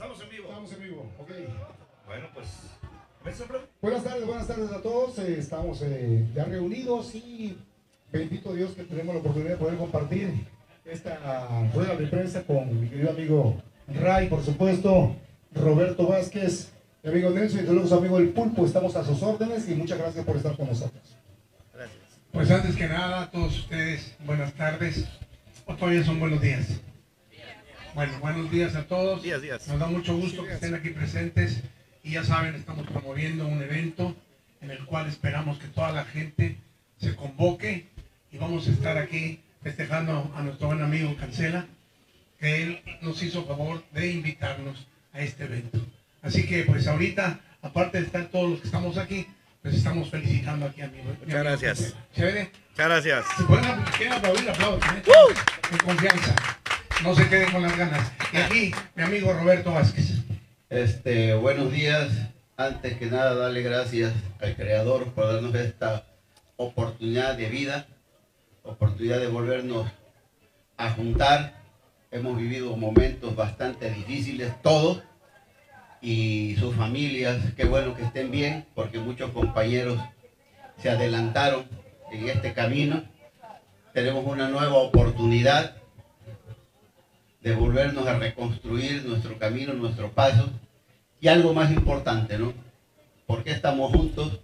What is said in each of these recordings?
Estamos en vivo. Estamos en vivo, ok. Bueno, pues. Buenas tardes, buenas tardes a todos. Eh, estamos eh, ya reunidos y bendito Dios que tenemos la oportunidad de poder compartir esta rueda de prensa con mi querido amigo Ray, por supuesto, Roberto Vázquez, mi amigo Nelson y de luego su amigo El Pulpo. Estamos a sus órdenes y muchas gracias por estar con nosotros. Gracias. Pues antes que nada, a todos ustedes, buenas tardes. O todavía son buenos días. Bueno, buenos días a todos. Días, días. Nos da mucho gusto que estén aquí presentes. Y ya saben, estamos promoviendo un evento en el cual esperamos que toda la gente se convoque y vamos a estar aquí festejando a nuestro buen amigo Cancela, que él nos hizo favor de invitarnos a este evento. Así que pues ahorita, aparte de estar todos los que estamos aquí, pues estamos felicitando aquí a mi, Muchas gracias. ¿Chévere? Muchas gracias. Si pueden aplaudir, aplausos. ¿eh? En confianza. No se queden con las ganas. Y aquí, mi amigo Roberto Vázquez. Este, buenos días. Antes que nada, darle gracias al Creador por darnos esta oportunidad de vida, oportunidad de volvernos a juntar. Hemos vivido momentos bastante difíciles, todos, y sus familias, qué bueno que estén bien, porque muchos compañeros se adelantaron en este camino. Tenemos una nueva oportunidad de volvernos a reconstruir nuestro camino, nuestro paso. Y algo más importante, ¿no? ¿Por qué estamos juntos?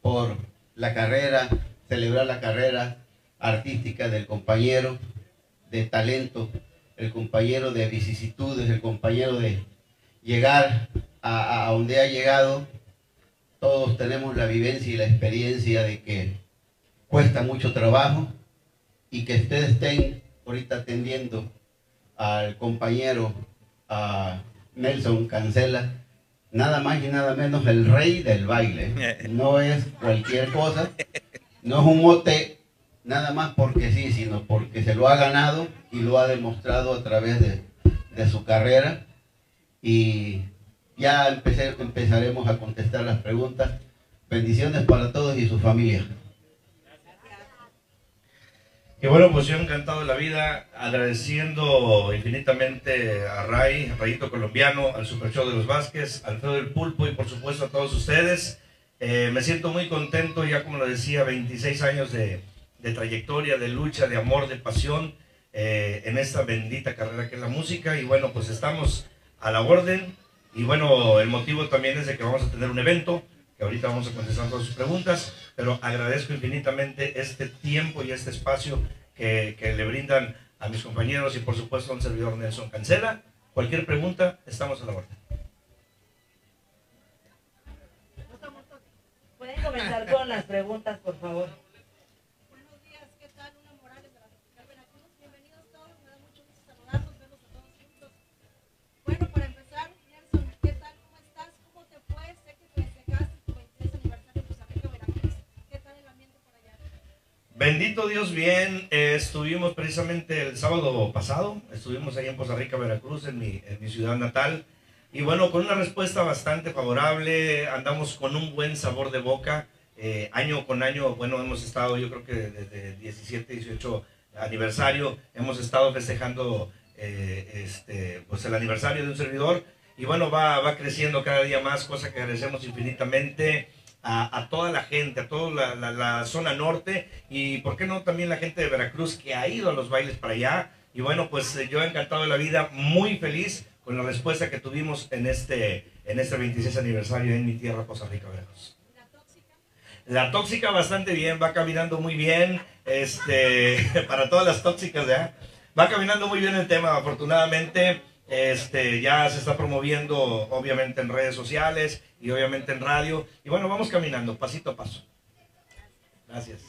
Por la carrera, celebrar la carrera artística del compañero, de talento, el compañero de vicisitudes, el compañero de llegar a, a donde ha llegado. Todos tenemos la vivencia y la experiencia de que cuesta mucho trabajo y que ustedes estén ahorita atendiendo al compañero a Nelson Cancela, nada más y nada menos el rey del baile. No es cualquier cosa, no es un mote nada más porque sí, sino porque se lo ha ganado y lo ha demostrado a través de, de su carrera. Y ya empecé, empezaremos a contestar las preguntas. Bendiciones para todos y su familia. Y bueno, pues yo encantado de la vida, agradeciendo infinitamente a Ray, Rayito Colombiano, al Super Show de los Vázquez, al Feo del Pulpo y por supuesto a todos ustedes. Eh, me siento muy contento, ya como lo decía, 26 años de, de trayectoria, de lucha, de amor, de pasión eh, en esta bendita carrera que es la música. Y bueno, pues estamos a la orden. Y bueno, el motivo también es de que vamos a tener un evento ahorita vamos a contestar todas sus preguntas, pero agradezco infinitamente este tiempo y este espacio que, que, le brindan a mis compañeros y por supuesto a un servidor Nelson Cancela. Cualquier pregunta, estamos a la orden. Pueden comenzar con las preguntas, por favor. Buenos días, ¿qué tal? Una Morales de la Tropical Veracruz. Bienvenidos todos, me da mucho gusto saludarlos, verlos a todos juntos. Bueno, para empezar, Nelson, ¿qué tal? ¿Cómo estás? ¿Cómo te fue? Sé que festejaste tu 23 aniversario en Costa Rica, Veracruz. ¿Qué tal el ambiente por allá? Bendito Dios, bien. Eh, estuvimos precisamente el sábado pasado, estuvimos ahí en Costa Rica, Veracruz, en mi, ciudad natal. Y bueno, con una respuesta bastante favorable, andamos con un buen sabor de boca. Eh, año con año, bueno, hemos estado, yo creo que desde 17, 18 aniversario, hemos estado festejando eh, este, pues el aniversario de un servidor. Y bueno, va, va creciendo cada día más, cosa que agradecemos infinitamente a, a toda la gente, a toda la, la, la, zona norte y, ¿por qué no, también la gente de Veracruz que ha ido a los bailes para allá? Y bueno, pues yo he encantado de la vida, muy feliz con la respuesta que tuvimos en este, en este 26 aniversario en mi tierra, Costa Rica, Veracruz. ¿La tóxica? La tóxica bastante bien, va caminando muy bien, este, para todas las tóxicas, ¿ya? Va caminando muy bien el tema, afortunadamente, este, ya se está promoviendo obviamente en redes sociales y obviamente en radio. Y bueno, vamos caminando pasito a paso. Gracias.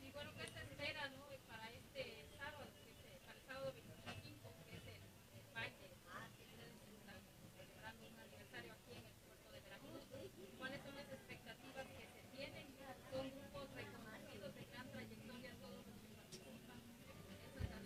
Y bueno, ¿qué se espera, no? Para este sábado, que es, para el sábado 25, que es el, el baile, que ustedes están celebrando un aniversario aquí en el puerto de Veracruz. ¿Cuáles son las expectativas que se tienen? Son grupos reconocidos de gran trayectoria, todos los que participan. Eso es la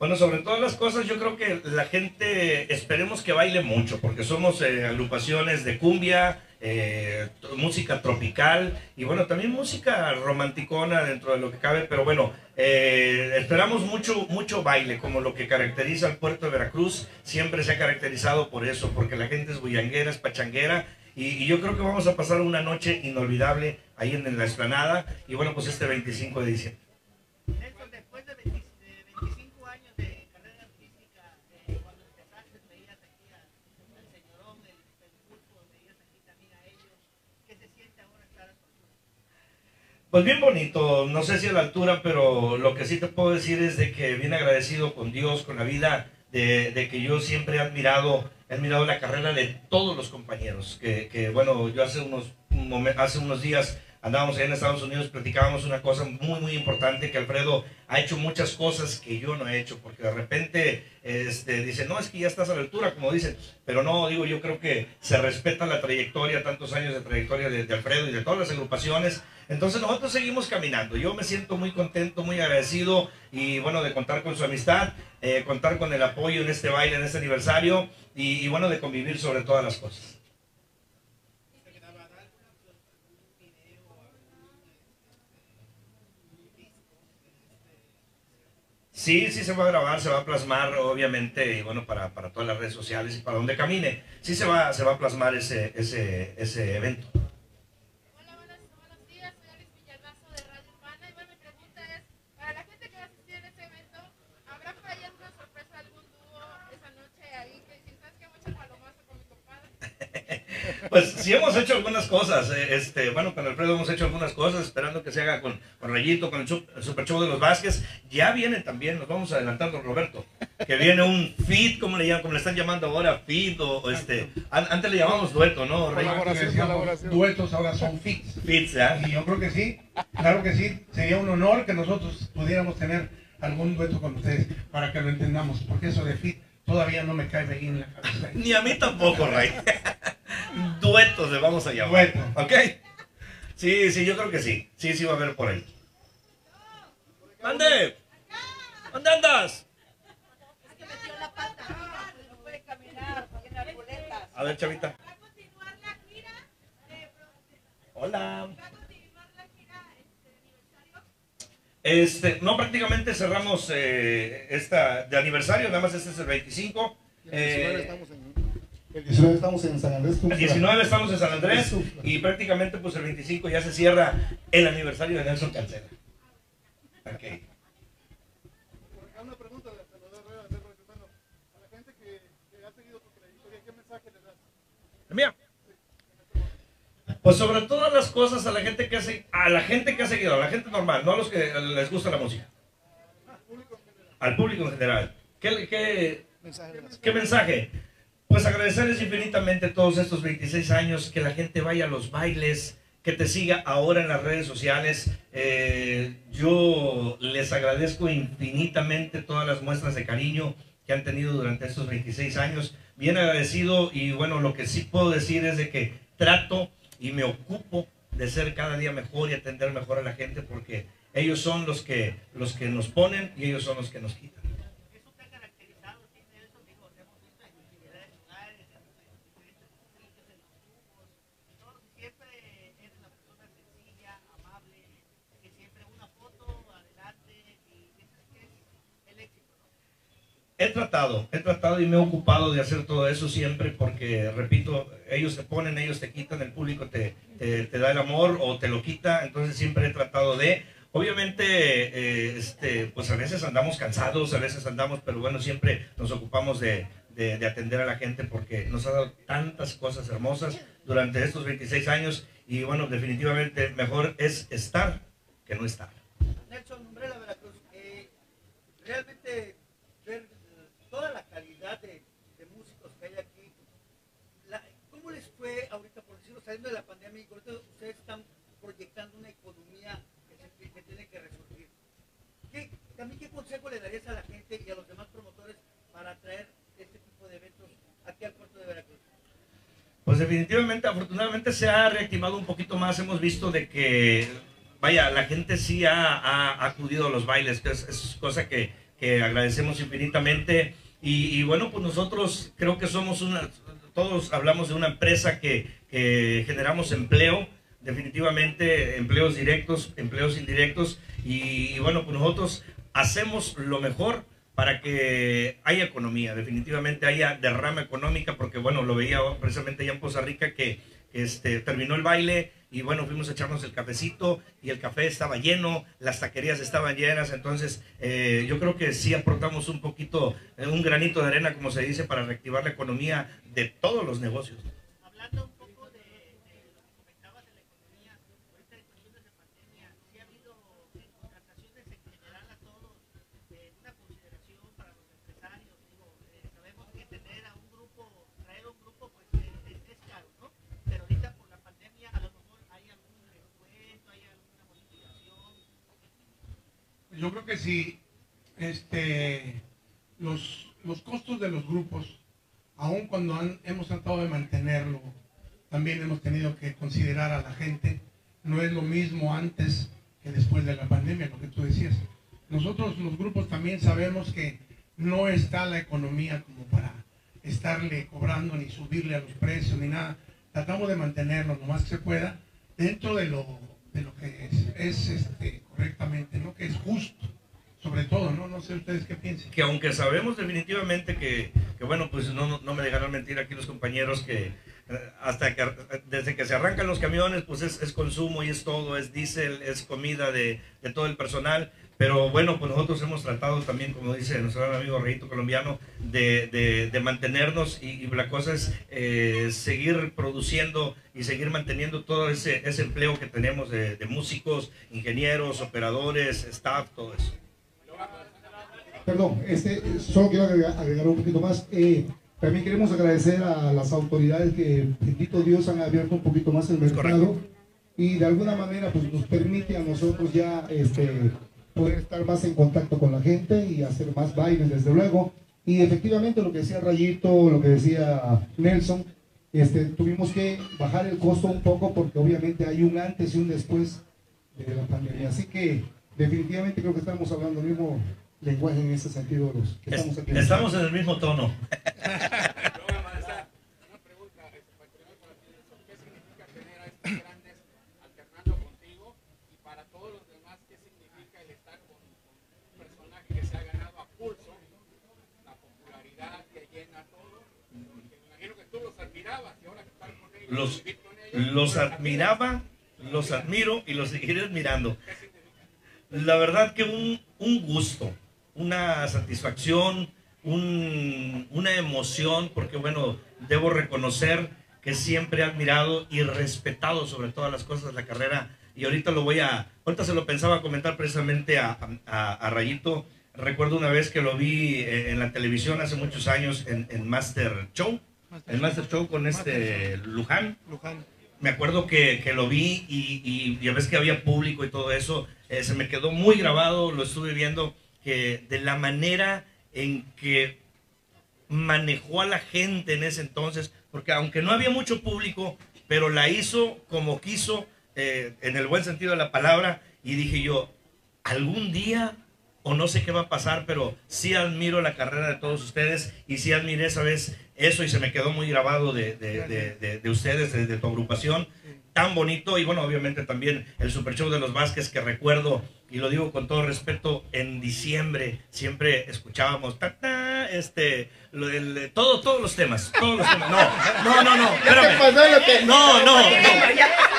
Bueno, sobre todas las cosas, yo creo que la gente esperemos que baile mucho, porque somos eh, agrupaciones de cumbia, eh, música tropical y bueno, también música romanticona dentro de lo que cabe, pero bueno, eh, esperamos mucho, mucho baile, como lo que caracteriza al puerto de Veracruz, siempre se ha caracterizado por eso, porque la gente es bullanguera, es pachanguera, y, yo creo que vamos a pasar una noche inolvidable ahí en, en la explanada, y bueno, pues este 25 de diciembre. Nelson, después de, 20 de 25 años de carrera artística, eh, cuando empezaste, veías aquí a- al señorón, el, el pulpo, veías aquí también a ellos. ¿Qué se siente ahora estar a su altura? Pues bien bonito, no sé si a la altura, pero lo que sí te puedo decir es de que bien agradecido con Dios, con la vida, de, de que yo siempre he admirado, he admirado la carrera de todos los compañeros, que, que, bueno, yo hace unos, hace unos días andábamos allá en Estados Unidos, platicábamos una cosa muy, muy importante, que Alfredo ha hecho muchas cosas que yo no he hecho, porque de repente este, dice, no, es que ya estás a la altura, como dicen, pero no, digo, yo creo que se respeta la trayectoria, tantos años de trayectoria de, Alfredo y de todas las agrupaciones, entonces nosotros seguimos caminando, yo me siento muy contento, muy agradecido y bueno, de contar con su amistad, eh, contar con el apoyo en este baile, en este aniversario y bueno, de convivir sobre todas las cosas. Sí, sí se va a grabar, se va a plasmar, obviamente, y bueno, para, para todas las redes sociales y para donde camine, sí se va, se va a plasmar ese, ese, ese evento. Hola, buenos, buenos días, soy Alice Villalbazo de Radio Urbana y bueno, mi pregunta es, para la gente que va a asistir a este evento, ¿habrá por ahí alguna sorpresa, algún dúo esa noche ahí que dicen, ¿sabes qué? Mucho palomazo con mi compadre? Pues sí hemos hecho algunas cosas, eh, este, bueno, con Alfredo hemos hecho algunas cosas, esperando que se haga con, con Rayito, con el, su- el Super Show de los Vázquez. Ya viene también, nos vamos a adelantar, don Roberto, que viene un feed, como le llaman, como le están llamando ahora, feed, o, o este, an- antes le llamamos dueto, ¿no? Decíamos Duetos ahora son fits. Feeds, ¿ah? Y yo creo que sí, claro que sí. Sería un honor que nosotros pudiéramos tener algún dueto con ustedes para que lo entendamos, porque eso de fit todavía no me cae bien en la cabeza. Ni a mí tampoco, Rey. Duetos le vamos a llamar. Dueto. ¿Ok? Sí, sí, yo creo que sí. Sí, sí va a haber por ahí. ¡Mande! ¿Dónde andas? Es que metió la pata, no puede caminar, tiene arboletas. A ver, chavita. ¿Va a continuar la gira? Hola. ¿Va a continuar la gira este, aniversario? Este, no, prácticamente cerramos eh, esta de aniversario, nada más este es el 25. El 19 Eh, el 19 estamos en San Andrés. el Tuxtla. 19 estamos en San Andrés y prácticamente pues el 25 ya se cierra el aniversario de Nelson Cancela. Ok. Una pregunta de de- de- de- de- bueno, a la gente que, que ha seguido tu trayectoria, ¿qué mensaje le das? Mía. Pues sobre todas las cosas a la gente que ha se- a la gente que ha seguido, a la gente normal, no a los que les gusta la música. Al público en general. ¿Qué, qué, Mensaje le das. ¿Qué mensaje? Pues agradecerles infinitamente todos estos 26 años, que la gente vaya a los bailes, que te siga ahora en las redes sociales. Eh, yo les agradezco infinitamente todas las muestras de cariño que han tenido durante estos 26 años. Bien agradecido y bueno, lo que sí puedo decir es de que trato y me ocupo de ser cada día mejor y atender mejor a la gente porque ellos son los que, los que nos ponen y ellos son los que nos quitan. Eso te ha caracterizado, sí, Nelson, digo, te hemos visto en infinidad de lugares, en diferentes sitios, en los grupos, todo, siempre eres una persona sencilla, amable, que siempre una foto adelante y eso es que es el éxito, ¿no? He tratado, he tratado y me he ocupado de hacer todo eso siempre porque, repito, ellos te ponen, ellos te quitan, el público te, da el amor o te lo quita, entonces siempre he tratado de, obviamente, eh, este, pues a veces andamos cansados, a veces andamos, pero bueno, siempre nos ocupamos de atender a la gente porque nos ha dado tantas cosas hermosas durante estos 26 años y bueno, definitivamente mejor es estar que no estar. Nelson Umbrella Veracruz, eh, realmente ver eh, toda la calidad de, de músicos que hay aquí, la- ¿cómo les fue ahorita, por decirlo, saliendo de la pandemia ustedes están proyectando una economía que, se- que tiene que resurgir? ¿Qué, también qué consejo le darías a la gente y a los demás promotores para traer este tipo de eventos aquí al puerto de Veracruz? Pues definitivamente, afortunadamente se ha reactivado un poquito más. Hemos visto de que, vaya, la gente sí ha, ha acudido a los bailes, que es, es cosa que, que agradecemos infinitamente. Y, y bueno, pues nosotros creo que somos una, todos hablamos de una empresa que, que generamos empleo, definitivamente empleos directos, empleos indirectos. Y, bueno, pues nosotros hacemos lo mejor para que haya economía, definitivamente haya derrama económica, porque bueno, lo veía precisamente allá en Poza Rica que este, terminó el baile y bueno, fuimos a echarnos el cafecito y el café estaba lleno, las taquerías estaban llenas, entonces eh, yo creo que sí aportamos un poquito, eh, un granito de arena, como se dice, para reactivar la economía de todos los negocios. Hablando un poco de, de lo que comentabas de la economía, ahorita en cuestiones de pandemia, ¿sí ha habido eh, contrataciones en general a todos, eh, una consideración para los empresarios? Digo, eh, sabemos que tener a un grupo, traer a un grupo, pues eh, es, es caro, ¿no? Pero ahorita por la pandemia a lo mejor hay algún descuento, hay alguna bonificación. Yo creo que sí, este, los, los costos de los grupos, aun cuando han- hemos tratado de mantenerlo, también hemos tenido que considerar a la gente. No es lo mismo antes que después de la pandemia, lo que tú decías. Nosotros los grupos también sabemos que no está la economía como para estarle cobrando ni subirle a los precios ni nada. Tratamos de mantenerlo lo más que se pueda dentro de lo, de lo que es, es, este, correctamente, ¿no? que es justo, sobre todo, ¿no? No sé ustedes qué piensan. que aunque sabemos definitivamente que, que, bueno, pues no, no- no me dejarán mentir aquí los compañeros que eh, hasta que desde que se arrancan los camiones, pues es, es consumo y es todo, es diésel, es comida de, de todo el personal. Pero bueno, pues nosotros hemos tratado también, como dice nuestro gran amigo Reyito Colombiano, de, de- de mantenernos y, y la cosa es eh, seguir produciendo y seguir manteniendo todo ese, ese empleo que tenemos de, de músicos, ingenieros, operadores, staff, todo eso. Perdón, este, solo quiero agregar, agregar un poquito más. Eh, también queremos agradecer a las autoridades que, bendito Dios, han abierto un poquito más el mercado y de alguna manera pues, nos permite a nosotros ya este, poder estar más en contacto con la gente y hacer más bailes, desde luego. Y efectivamente lo que decía Rayito, lo que decía Nelson, este, tuvimos que bajar el costo un poco porque obviamente hay un antes y un después de la pandemia. Así que definitivamente creo que estamos hablando el mismo lenguaje en ese sentido los que estamos aquí. Estamos en el mismo tono. Una pregunta, este, para terminar con la televisión, ¿qué significa tener a estos grandes alternando contigo? Y para todos los demás, ¿qué significa el estar con, con un personaje que se ha ganado a pulso la popularidad que llena todo? Porque me imagino que tú los admirabas y ahora que estás con ellos, Los, los admiraba, los admiro y los seguiré admirando. La verdad que un, un gusto, una satisfacción, un- una emoción, porque bueno, debo reconocer que siempre he admirado y respetado sobre todas las cosas la carrera. Y ahorita lo voy a, ahorita se lo pensaba comentar precisamente a, a- a Rayito. Recuerdo una vez que lo vi eh, en la televisión hace muchos años en, en Master Show, el Master Show con este Luján Luján. me acuerdo que, que lo vi y, y ya ves que había público y todo eso, eh, se me quedó muy grabado, lo estuve viendo, que de la manera en que manejó a la gente en ese entonces, porque aunque no había mucho público, pero la hizo como quiso, eh, en el buen sentido de la palabra, y dije yo, algún día, o no sé qué va a pasar, pero sí admiro la carrera de todos ustedes y sí admiré esa vez eso y se me quedó muy grabado de, de- de- de- de ustedes, de, tu agrupación. Tan bonito y bueno, obviamente también el Super Show de los Vázquez que recuerdo y lo digo con todo respeto, en diciembre siempre escuchábamos ta, ta, este, lo todo, todos los temas, todos los temas. No, no, no, no, espérame. No, no, no.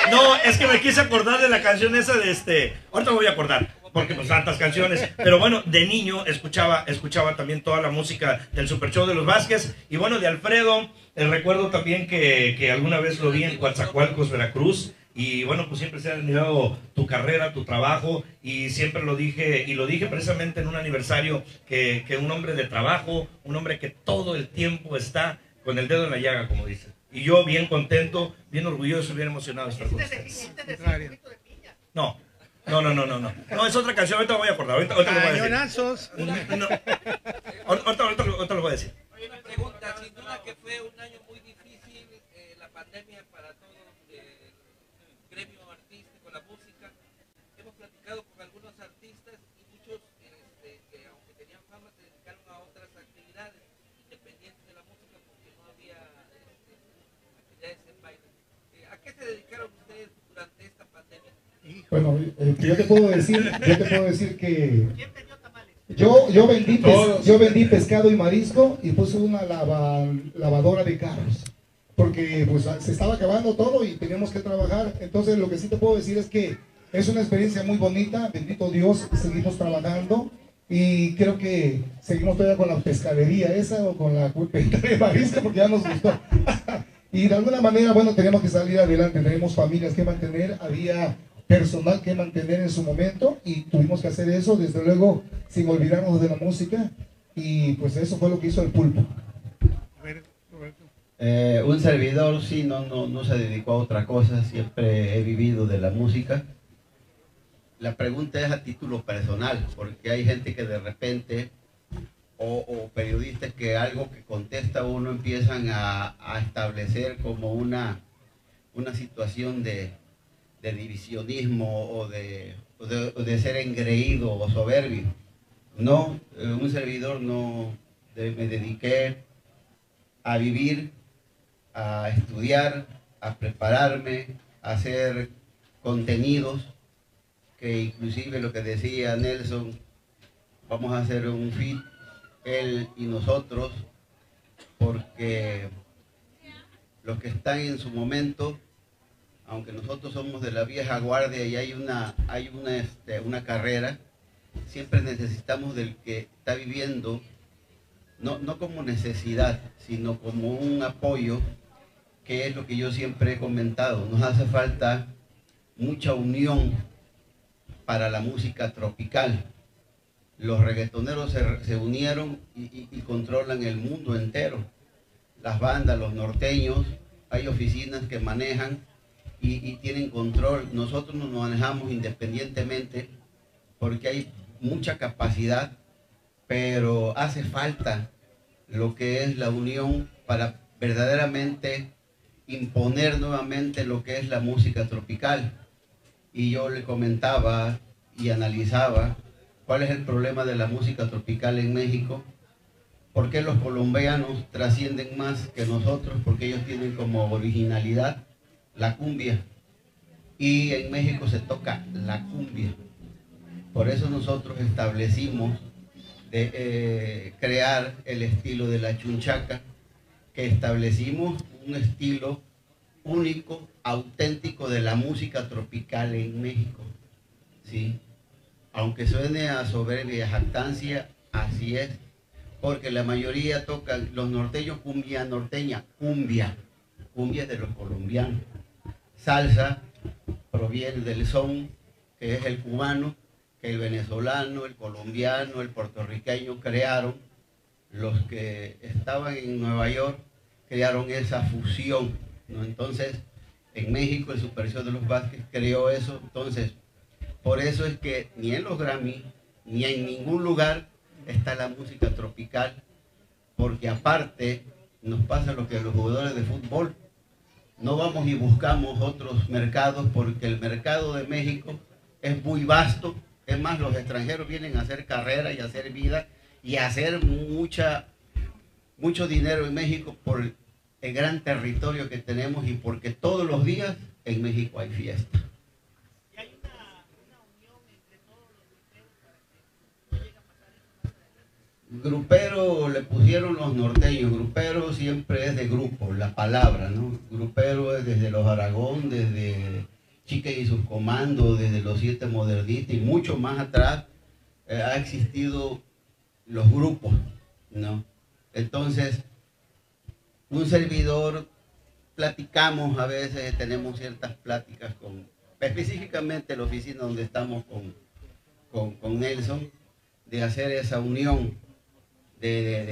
No, es que me quise acordar de la canción esa de este. Ahorita me voy a acordar, porque pues tantas canciones. Pero bueno, de niño escuchaba, escuchaba también toda la música del Super Show de los Vázquez. Y bueno, de Alfredo, eh, recuerdo también que, que alguna vez lo vi en Coatzacoalcos, Veracruz. Y bueno, pues siempre se ha admirado tu carrera, tu trabajo. Y siempre lo dije, y lo dije precisamente en un aniversario, que, que un hombre de trabajo, un hombre que todo el tiempo está con el dedo en la llaga, como dicen. Y yo bien contento, bien orgulloso, bien emocionado de estar con ustedes. No, no, no, no, no, no. No, es otra canción, ahorita me voy a acordar, ahorita, ahorita lo voy a decir. Cañonazos. No, ahorita, ahorita, ahorita lo- ahorita lo voy a decir. Una pregunta, sin duda que fue un año muy difícil, eh, la pandemia para todo eh, el gremio artístico, la música. Hemos platicado con algunos artistas y muchos este, que aunque tenían fama Bueno, eh, yo te puedo decir, yo te puedo decir que yo, yo, vendí, pes- yo vendí pescado y marisco y puse una lava- lavadora de carros. Porque pues, se estaba acabando todo y teníamos que trabajar. Entonces lo que sí te puedo decir es que es una experiencia muy bonita. Bendito Dios, seguimos trabajando. Y creo que seguimos todavía con la pescadería esa o con la venta de marisco porque ya nos gustó. y de alguna manera, bueno, teníamos que salir adelante. Tenemos familias que mantener. Había personal que mantener en su momento y tuvimos que hacer eso, desde luego, sin olvidarnos de la música. Y pues eso fue lo que hizo el pulpo. Eh, un servidor sí no, no, no se dedicó a otra cosa, siempre he vivido de la música. La pregunta es a título personal, porque hay gente que de repente, o, periodistas que algo que contesta uno empiezan a, a establecer como una, una situación de, de divisionismo o de, de, ser engreído o soberbio. No, eh, un servidor no me dediqué a vivir, a estudiar, a prepararme, a hacer contenidos, que inclusive lo que decía Nelson, vamos a hacer un fit, él y nosotros, porque los que están en su momento, aunque nosotros somos de la vieja guardia y hay una, hay una, este, una carrera, siempre necesitamos del que está viviendo no, no como necesidad, sino como un apoyo, que es lo que yo siempre he comentado. Nos hace falta mucha unión para la música tropical. Los reggaetoneros se, se unieron y, controlan el mundo entero. Las bandas, los norteños, hay oficinas que manejan y, tienen control. Nosotros nos manejamos independientemente porque hay mucha capacidad pero hace falta lo que es la unión para verdaderamente imponer nuevamente lo que es la música tropical. Y yo le comentaba y analizaba cuál es el problema de la música tropical en México, por qué los colombianos trascienden más que nosotros, porque ellos tienen como originalidad la cumbia. Y en México se toca la cumbia. Por eso nosotros establecimos de eh, crear el estilo de la chunchaca, que establecimos un estilo único, auténtico de la música tropical en México. ¿sí? Aunque suene a soberbia y jactancia, así es, porque la mayoría tocan, los norteños cumbia norteña, cumbia, cumbia de los colombianos. Salsa proviene del son, que es el cubano, que el venezolano, el colombiano, el puertorriqueño crearon, los que estaban en Nueva York crearon esa fusión. Entonces, en México el Super Show de los Vázquez creó eso, entonces, por eso es que ni en los Grammy, ni en ningún lugar está la música tropical, porque aparte nos pasa lo que a los jugadores de fútbol, no vamos y buscamos otros mercados porque el mercado de México es muy vasto. Es más, los extranjeros vienen a hacer carrera y a hacer vida y a hacer mucha, mucho dinero en México por el gran territorio que tenemos y porque todos los días en México hay fiesta. Grupero le pusieron los norteños, grupero siempre es de grupo, la palabra, ¿no? Grupero es desde los Aragón, desde Chique y sus comandos, desde los siete modernistas y mucho más atrás eh, ha existido los grupos, ¿no? Entonces, un servidor, platicamos a veces, tenemos ciertas pláticas con, específicamente la oficina donde estamos con, con, con Nelson, de hacer esa unión de,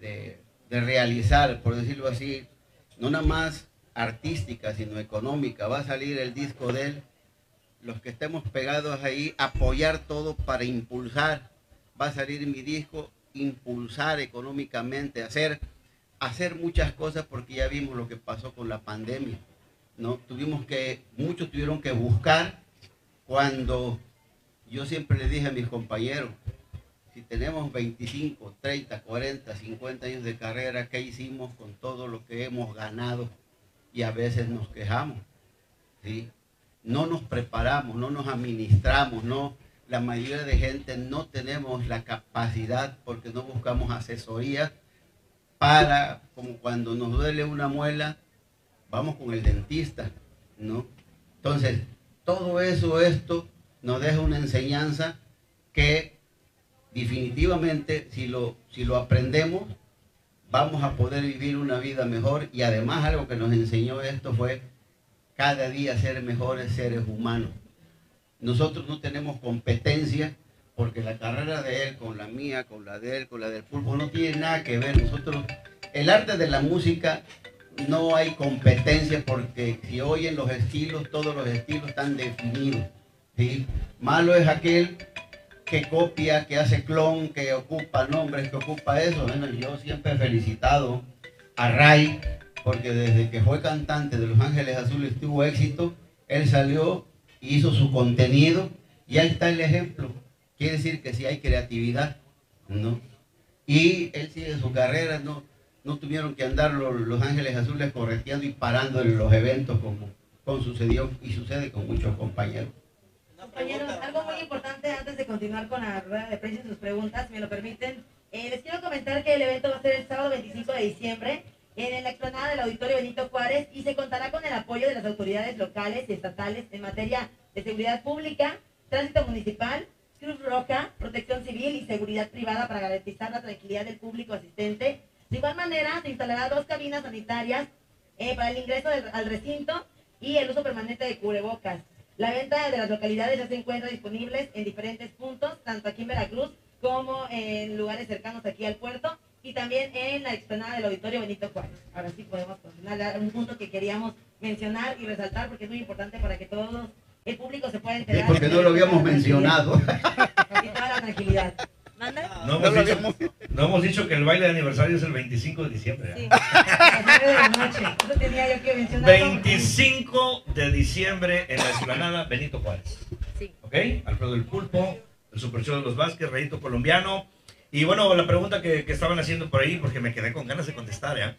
de- de- realizar, por decirlo así, no nada más artística, sino económica. Va a salir el disco de él, los que estemos pegados ahí, apoyar todo para impulsar. Va a salir mi disco, impulsar económicamente, hacer, hacer muchas cosas porque ya vimos lo que pasó con la pandemia. ¿no? Tuvimos que, muchos tuvieron que buscar cuando yo siempre le dije a mis compañeros, si tenemos 25, 30, 40, 50 años de carrera, ¿qué hicimos con todo lo que hemos ganado? Y a veces nos quejamos, ¿sí? no nos preparamos, no nos administramos, no, la mayoría de gente no tenemos la capacidad porque no buscamos asesoría para, como cuando nos duele una muela, vamos con el dentista, ¿no? Entonces, todo eso, esto nos deja una enseñanza que definitivamente si lo, si lo aprendemos, vamos a poder vivir una vida mejor y además algo que nos enseñó esto fue cada día ser mejores seres humanos. Nosotros no tenemos competencia porque la carrera de él con la mía, con la de él, con la del pulpo no tiene nada que ver. Nosotros, el arte de la música no hay competencia porque si oyen los estilos, todos los estilos están definidos. Malo es aquel que copia, que hace clon, que ocupa nombres, que ocupa eso. Bueno, yo siempre he felicitado a Ray, porque desde que fue cantante de Los Ángeles Azules tuvo éxito, él salió, hizo su contenido y ahí está el ejemplo. Quiere decir que si hay creatividad, ¿no? Y él sigue su carrera, no, no tuvieron que andar los, los Ángeles Azules correteando y parando en los eventos como, como sucedió y sucede con muchos compañeros. Compañeros, algo muy importante antes de continuar con la rueda de prensa y sus preguntas, si me lo permiten. Eh, les quiero comentar que el evento va a ser el sábado 25 de diciembre en la explanada del Auditorio Benito Juárez y se contará con el apoyo de las autoridades locales y estatales en materia de seguridad pública, tránsito municipal, Cruz Roja, protección civil y seguridad privada para garantizar la tranquilidad del público asistente. De igual manera, se instalará dos cabinas sanitarias eh, para el ingreso del- al recinto y el uso permanente de cubrebocas. La venta de las localidades ya se encuentra disponibles en diferentes puntos, tanto aquí en Veracruz como en lugares cercanos aquí al puerto y también en la explanada del Auditorio Benito Juárez. Ahora sí podemos continuar, un punto que queríamos mencionar y resaltar porque es muy importante para que todo el público se pueda Sí, enterar. porque no lo habíamos mencionado. Y toda la tranquilidad. ¿Manda? No hemos, dicho, no hemos dicho que el baile de aniversario es el 25 de diciembre. ¿eh? Sí, a las nueve de la noche. Eso tenía yo que mencionar. 25 de diciembre en la explanada Benito Juárez. Sí. ¿Ok? Alfredo el Pulpo, el Super Show de los Vázquez, Rayito Colombiano. Y bueno, la pregunta que, que estaban haciendo por ahí, porque me quedé con ganas de contestar, ¿ya?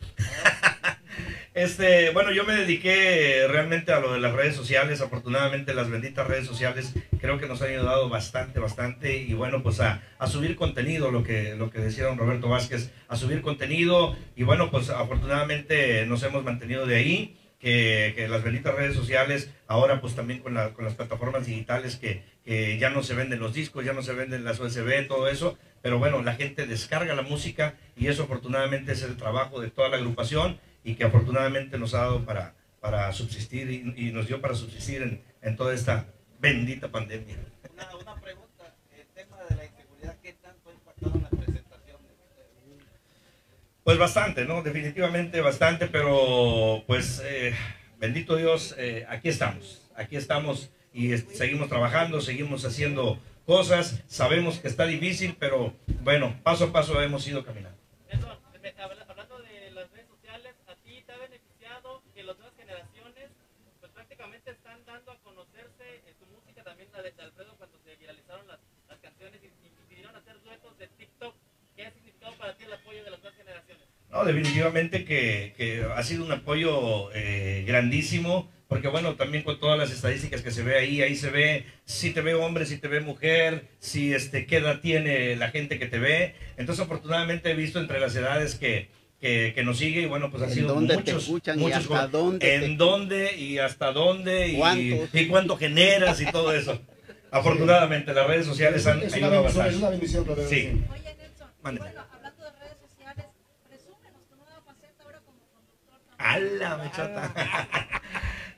Este, bueno, yo me dediqué realmente a lo de las redes sociales. Afortunadamente, las benditas redes sociales creo que nos han ayudado bastante, bastante. Y bueno, pues a, a subir contenido, lo que, lo que decía don Roberto Vázquez, a subir contenido. Y bueno, pues afortunadamente nos hemos mantenido de ahí. Que, que las benditas redes sociales, ahora pues también con, la- con las plataformas digitales que, que ya no se venden los discos, ya no se venden las USB, todo eso. Pero bueno, la gente descarga la música y eso afortunadamente es el trabajo de toda la agrupación y que afortunadamente nos ha dado para, para subsistir y, y nos dio para subsistir en, en toda esta bendita pandemia. Una, una pregunta, el tema de la inseguridad, ¿qué tanto ha impactado en las presentaciones? Pues bastante, ¿no? Definitivamente bastante, pero pues eh, bendito Dios, eh, aquí estamos, aquí estamos y seguimos trabajando, seguimos haciendo cosas, sabemos que está difícil, pero bueno, paso a paso hemos ido caminando. Eso, me- habla- hablando de las redes sociales, a ti te ha beneficiado que las nuevas generaciones pues prácticamente están dando a conocerse en tu música, también la de Alfredo cuando se viralizaron las, las canciones y, y vinieron a hacer duetos de TikTok. ¿Qué ha significado para ti el apoyo de las nuevas generaciones? No, definitivamente que, que ha sido un apoyo eh, grandísimo, porque bueno, también con todas las estadísticas que se ve ahí, ahí se ve si te ve hombre, si te ve mujer, si este, qué edad tiene la gente que te ve. Entonces, afortunadamente he visto entre las edades que, que, que nos sigue y bueno, pues ha ¿En sido dónde te muchos, y muchos hasta jóvenes. dónde en te- dónde y hasta dónde y, ¿Cuántos? y cuánto generas y todo eso. Afortunadamente, las redes sociales han Es una ayudado bendición, bastante. es una bendición, Sí. sí. Oye, Nelson, Mande. bueno, hablando de redes sociales, presúmenos tu nueva faceta ahora como conductor. ¡A la mechota!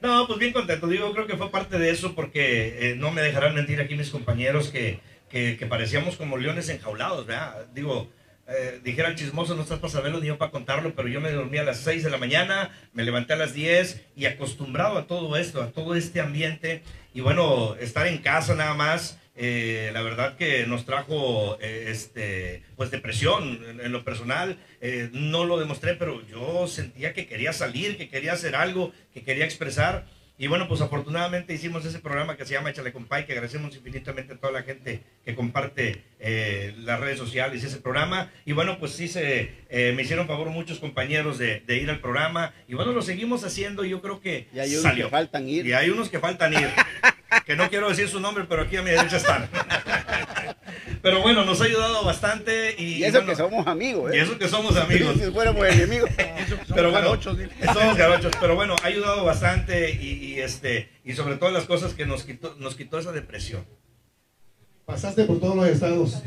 No, pues bien contento. Digo, creo que fue parte de eso porque eh, no me dejarán mentir aquí mis compañeros que, que, parecíamos como leones enjaulados, ¿verdad? Digo, eh, dijeran chismoso, no estás para saberlo ni yo para contarlo, pero yo me dormí a las 6 de la mañana, me levanté a las 10 y acostumbrado a todo esto, a todo este ambiente. Y bueno, estar en casa nada más, eh, la verdad que nos trajo eh, este, pues depresión en, en lo personal. Eh, no lo demostré, pero yo sentía que quería salir, que quería hacer algo, que quería expresar. Y bueno, pues afortunadamente hicimos ese programa que se llama Échale Compay, que agradecemos infinitamente a toda la gente que comparte eh, las redes sociales y ese programa. Y bueno, pues sí, se, eh, me hicieron favor muchos compañeros de, de ir al programa. Y bueno, lo seguimos haciendo. y Yo creo que Y hay unos salió. que faltan ir. Y hay unos que faltan ir. que no quiero decir su nombre, pero aquí a mi derecha están. pero bueno, nos ha ayudado bastante. Y, Y eso bueno, que somos amigos, ¿eh? Y eso que somos amigos. si fuéramos enemigos. pero bueno, somos garochos, pero bueno, ha ayudado bastante y, y, este y sobre todo las cosas que nos quitó, nos quitó esa depresión. Pasaste por todos los estados.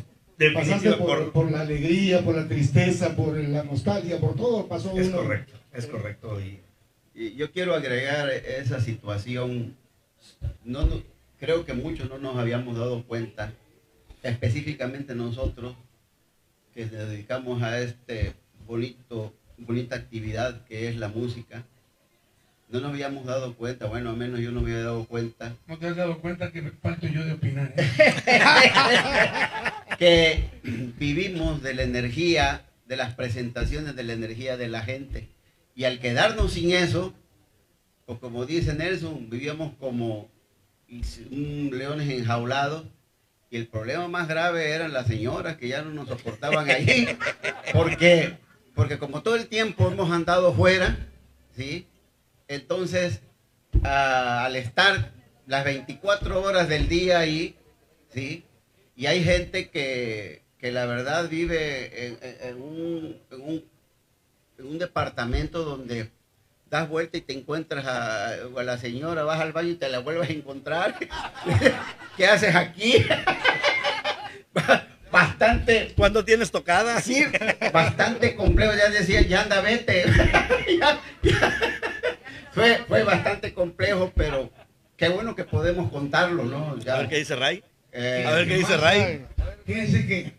Pasaste por, por- por la alegría, por la tristeza, por la nostalgia, por todo. Pasó Es uno. correcto, es correcto. Y Y yo quiero agregar esa situación. No, no- creo que muchos no nos habíamos dado cuenta, específicamente nosotros que nos dedicamos a este bonito, bonita actividad que es la música. No nos habíamos dado cuenta, bueno, al menos yo no me había dado cuenta ¿No te has dado cuenta que me falto yo de opinar? eh? que vivimos de la energía, de las presentaciones de la energía de la gente. Y al quedarnos sin eso, pues como dice Nelson, vivíamos como un leones enjaulados. Y el problema más grave eran las señoras que ya no nos soportaban allí. Porque, porque como todo el tiempo hemos andado fuera, ¿sí? Entonces, al estar las 24 horas del día ahí, ¿sí? Y hay gente que, que la verdad vive en, en- en un, en, un, en un departamento donde das vuelta y te encuentras a, a la señora, vas al baño y te la vuelves a encontrar. ¿Qué haces aquí? Bastante. ¿Cuándo tienes tocada? Sí, bastante complejo. Ya decía, ya anda, vete. Ya, ya. Fue, fue bastante complejo, pero qué bueno que podemos contarlo, ¿no? Ya, A ver qué dice Ray. eh, A ver qué dice Ray. Fíjense que,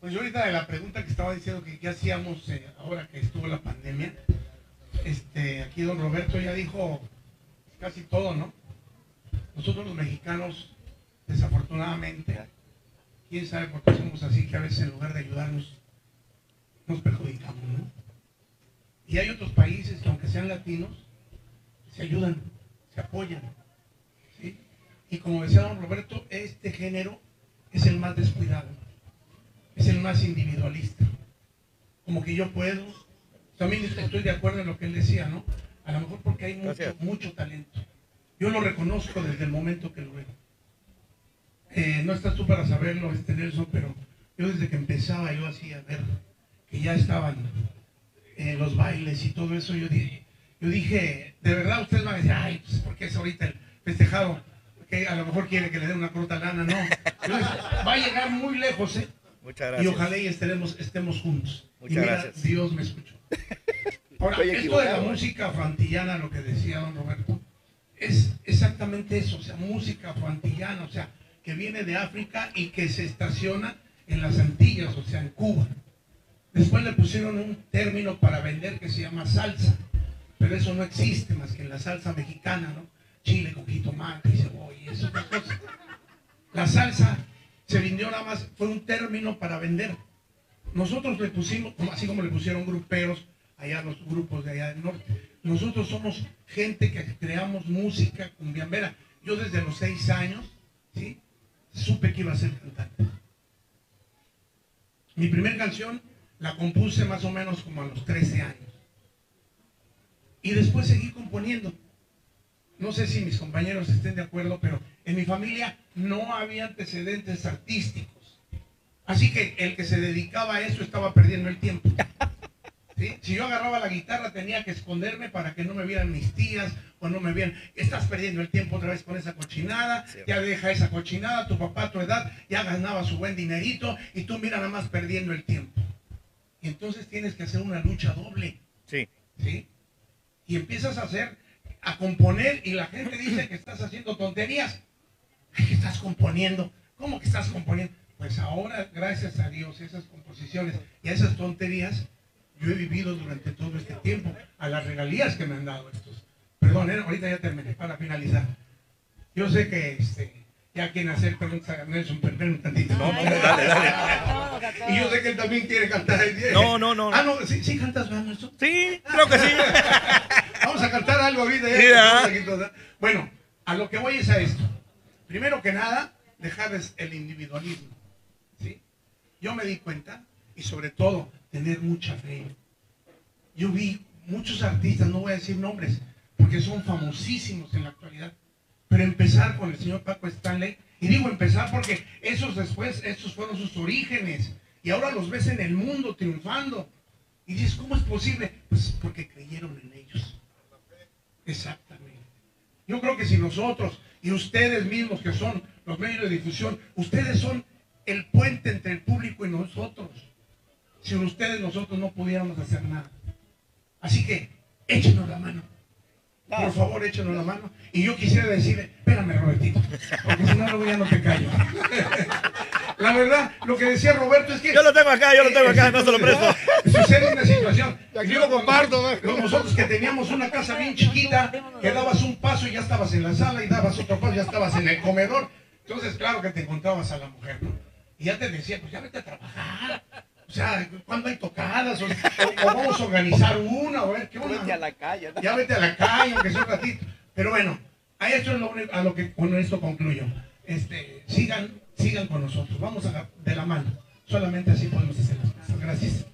pues yo ahorita de la pregunta que estaba diciendo que qué hacíamos eh, ahora que estuvo la pandemia, este, aquí don Roberto ya dijo casi todo, ¿no? Nosotros los mexicanos, desafortunadamente, quién sabe por qué somos así, que a veces en lugar de ayudarnos, nos perjudicamos, ¿no? Y hay otros países que aunque sean latinos, se ayudan, se apoyan, ¿sí? Y como decía don Roberto, este género es el más descuidado, es el más individualista. Como que yo puedo, también estoy de acuerdo en lo que él decía, ¿no? A lo mejor porque hay mucho, mucho talento. Yo lo reconozco desde el momento que lo veo. Eh, no estás tú para saberlo, este Nelson, pero yo desde que empezaba yo hacía ver que ya estaban eh, los bailes y todo eso, yo dije, yo dije, de verdad ustedes van a decir, ay, pues porque es ahorita el festejado, que a lo mejor quiere que le den una corta lana, no. Yo dije, va a llegar muy lejos, ¿eh? Muchas Y gracias. ojalá y estemos, estemos juntos. Muchas y mira, gracias. Dios me escuchó. Ahora, esto de la equivocado. música afroantillana, lo que decía don Roberto, es exactamente eso, o sea, música afroantillana, o sea, que viene de África y que se estaciona en las Antillas, o sea, en Cuba. Después le pusieron un término para vender que se llama salsa, pero eso no existe más que en la salsa mexicana, ¿no? Chile con jitomate y cebolla y esas cosas. La salsa se vendió nada más, fue un término para vender. Nosotros le pusimos, así como le pusieron gruperos allá los grupos de allá del norte. Nosotros somos gente que creamos música cumbiambera. Yo desde los seis años, ¿sí? Supe que iba a ser cantante. Mi primera canción la compuse más o menos como a los 13 años. Y después seguí componiendo. No sé si mis compañeros estén de acuerdo, pero en mi familia no había antecedentes artísticos. Así que el que se dedicaba a eso estaba perdiendo el tiempo. ¿Sí? Si yo agarraba la guitarra tenía que esconderme para que no me vieran mis tías o no me vieran. Estás perdiendo el tiempo otra vez con esa cochinada. Ya deja esa cochinada. Tu papá a tu edad ya ganaba su buen dinerito y tú mira nada más perdiendo el tiempo. Y entonces tienes que hacer una lucha doble. Sí. ¿sí? Y empiezas a hacer, a componer y la gente dice que estás haciendo tonterías. Ay, que estás componiendo. ¿Cómo que estás componiendo? Pues ahora, gracias a Dios, esas composiciones y a esas tonterías, yo he vivido durante todo este tiempo a las regalías que me han dado estos. Perdón, ¿eh? ahorita ya terminé para finalizar. Yo sé que este, ya quieren hacer preguntas a Nelson, perdón un tantito. No, no, dale, dale. Y yo sé que él también quiere cantar. No, no, no. Ah, no, ¿sí, sí cantas, ¿verdad, Nelson? Sí, creo que sí. Vamos a cantar algo ahorita. ya Sí, estamos aquí todos. Bueno, a lo que voy es a esto. Primero que nada, dejarles el individualismo. ¿sí? Yo me di cuenta, y sobre todo, tener mucha fe. Yo vi muchos artistas, no voy a decir nombres, porque son famosísimos en la actualidad, pero empezar con el señor Paco Stanley, y digo empezar porque esos después, estos fueron sus orígenes, y ahora los ves en el mundo triunfando. Y dices, ¿cómo es posible? Pues porque creyeron en ellos. Exactamente. Yo creo que si nosotros y ustedes mismos que son los medios de difusión, ustedes son el puente entre el público y nosotros. Sin ustedes nosotros no pudiéramos hacer nada. Así que échenos la mano. Por favor, échenos la mano. Y yo quisiera decirle, espérame, Robertito, porque si no, luego ya no te callo. La verdad, lo que decía Roberto es que... Yo lo tengo acá, yo lo tengo acá, no se lo presto. Sucede una situación. Aquí lo comparto, Nosotros que teníamos una casa bien chiquita, que dabas un paso y ya estabas en la sala y dabas otro paso y ya estabas en el comedor. Entonces, claro que te encontrabas a la mujer, ¿no? Y ya te decía, pues ya vete a trabajar. O sea, ¿cuándo hay tocadas? O, o- o vamos a organizar una, o a ver, ¿qué onda? Vete a la calle. ¿no? Ya vete a la calle, aunque sea un ratito. Pero bueno, a esto es lo, único- a lo que con esto concluyo. Este, sigan, sigan con nosotros. Vamos a, de la mano. Solamente así podemos hacer las cosas. Gracias.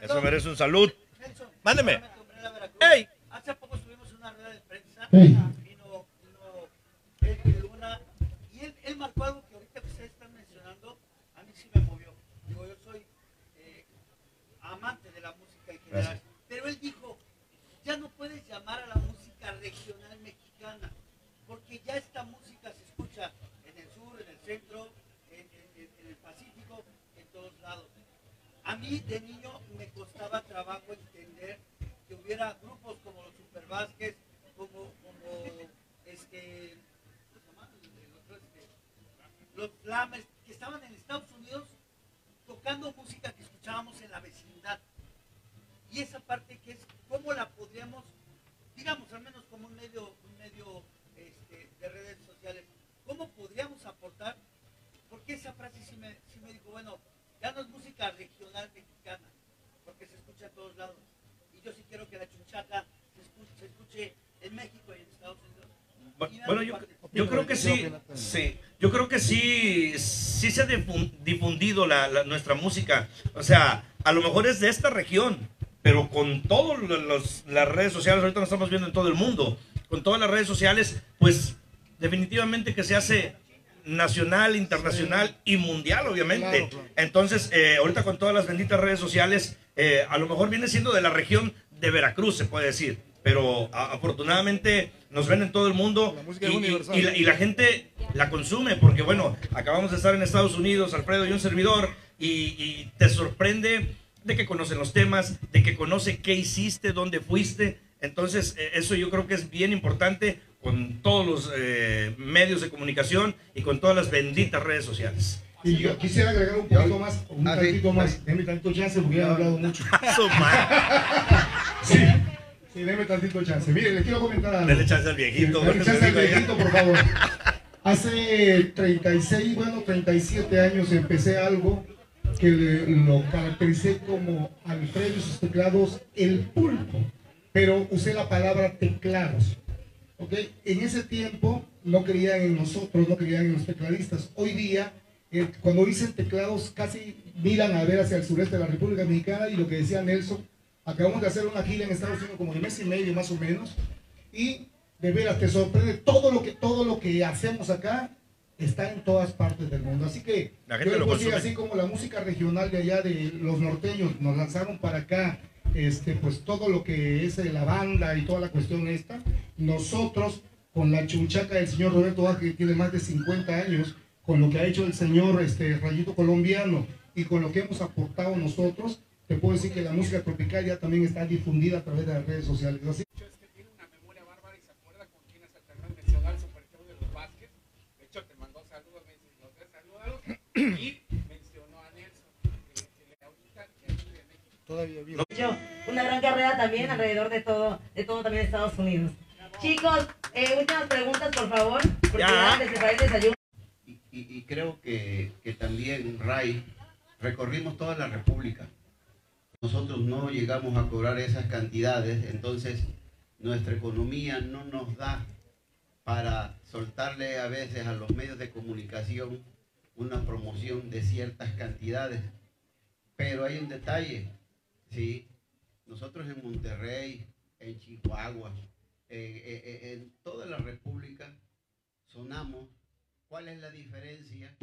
Eso merece un salud. Nelson, Mándeme. solamente Umbrella Veracruz. ¡Ey! Hace poco estuvimos en una rueda de prensa. Ey. Vino, vino Eric Luna. Y él, él marcó algo que ahorita que ustedes están mencionando. A mí sí me movió. Digo, yo soy eh, amante de la música en general. Gracias. Pero él dijo: Ya no puedes llamar a la música regional mexicana. Porque ya esta música se escucha en el sur, en el centro, en, en- en- en el Pacífico, en todos lados. A mí de niño me costaba trabajo entender que hubiera grupos como los Super Vázquez, como, como este, este, los Flames, que estaban en Estados Unidos tocando música que escuchábamos en la vecindad. Y esa parte que es, ¿cómo la podríamos, digamos, al menos como un medio, un medio este, de redes sociales, cómo podríamos aportar? Porque esa frase sí me, sí me dijo, bueno, ya no es música regional mexicana, porque se escucha en todos lados. Y yo sí quiero que la chunchaca se escuche, se escuche en México y en Estados Unidos. Y en Bueno, otras yo, partes. yo creo que sí, sí, yo creo que sí, se ha difun- difundido la, la- nuestra música. O sea, a lo mejor es de esta región, pero con todas las redes sociales, ahorita lo estamos viendo en todo el mundo, con todas las redes sociales, pues definitivamente que se hace nacional, internacional y mundial, obviamente. Entonces, eh, ahorita con todas las benditas redes sociales, eh, a lo mejor viene siendo de la región de Veracruz, se puede decir. Pero a- afortunadamente nos ven en todo el mundo La y, la, y la gente la consume, porque bueno, acabamos de estar en Estados Unidos, Alfredo y un servidor, y, y te sorprende de que conocen los temas, de que conoce qué hiciste, dónde fuiste. Entonces, eh, eso yo creo que es bien importante con todos los eh, medios de comunicación y con todas las benditas redes sociales. Y yo quisiera agregar un poquito más, un Ah, tantito más. Denme tantito chance porque ya he hablado mucho. Sí, denme tantito chance. Mire, les quiero comentar algo. Dele chance al viejito. Dale chance al viejito, por favor. Hace 36, bueno, 37 años empecé algo que lo caractericé como Alfredo y sus teclados, el pulpo. Pero usé la palabra teclados. ¿ok? En ese tiempo no creían en nosotros, no creían en los tecladistas. Hoy día, eh, cuando dicen teclados, casi miran a ver hacia el sureste de la República Dominicana y lo que decía Nelson, acabamos de hacer una gira en Estados Unidos como de mes y medio más o menos y de veras te sorprende todo lo que todo lo que hacemos acá está en todas partes del mundo. Así que La yo gente le lo así como la música regional de allá de los norteños nos lanzaron para acá este pues todo lo que es eh, la banda y toda la cuestión esta, nosotros con la chunchaca del señor Roberto Baja, que tiene más de 50 años, con lo que ha hecho el señor este Rayito Colombiano y con lo que hemos aportado nosotros, te puedo decir que la música tropical ya también está difundida a través de las redes sociales. Así hecho es que tiene una memoria bárbara y se mencionó al Super Show de los Vázquez. De hecho, te mandó saludos, me dice, los tres saludos y mencionó a Nelson, que, que le ahorita que aquí de México. Todavía vivo. una gran carrera también alrededor de todo, de todo también Estados Unidos. Chicos, eh, últimas preguntas, por favor, porque Ya. les preparé el desayuno. Y, y- y creo que, que también, Ray, recorrimos toda la República. Nosotros no llegamos a cobrar esas cantidades, entonces nuestra economía no nos da para soltarle a veces a los medios de comunicación una promoción de ciertas cantidades. Pero hay un detalle, ¿sí? Nosotros en Monterrey, en Chihuahua, eh, en toda la República sonamos. ¿Cuál es la diferencia?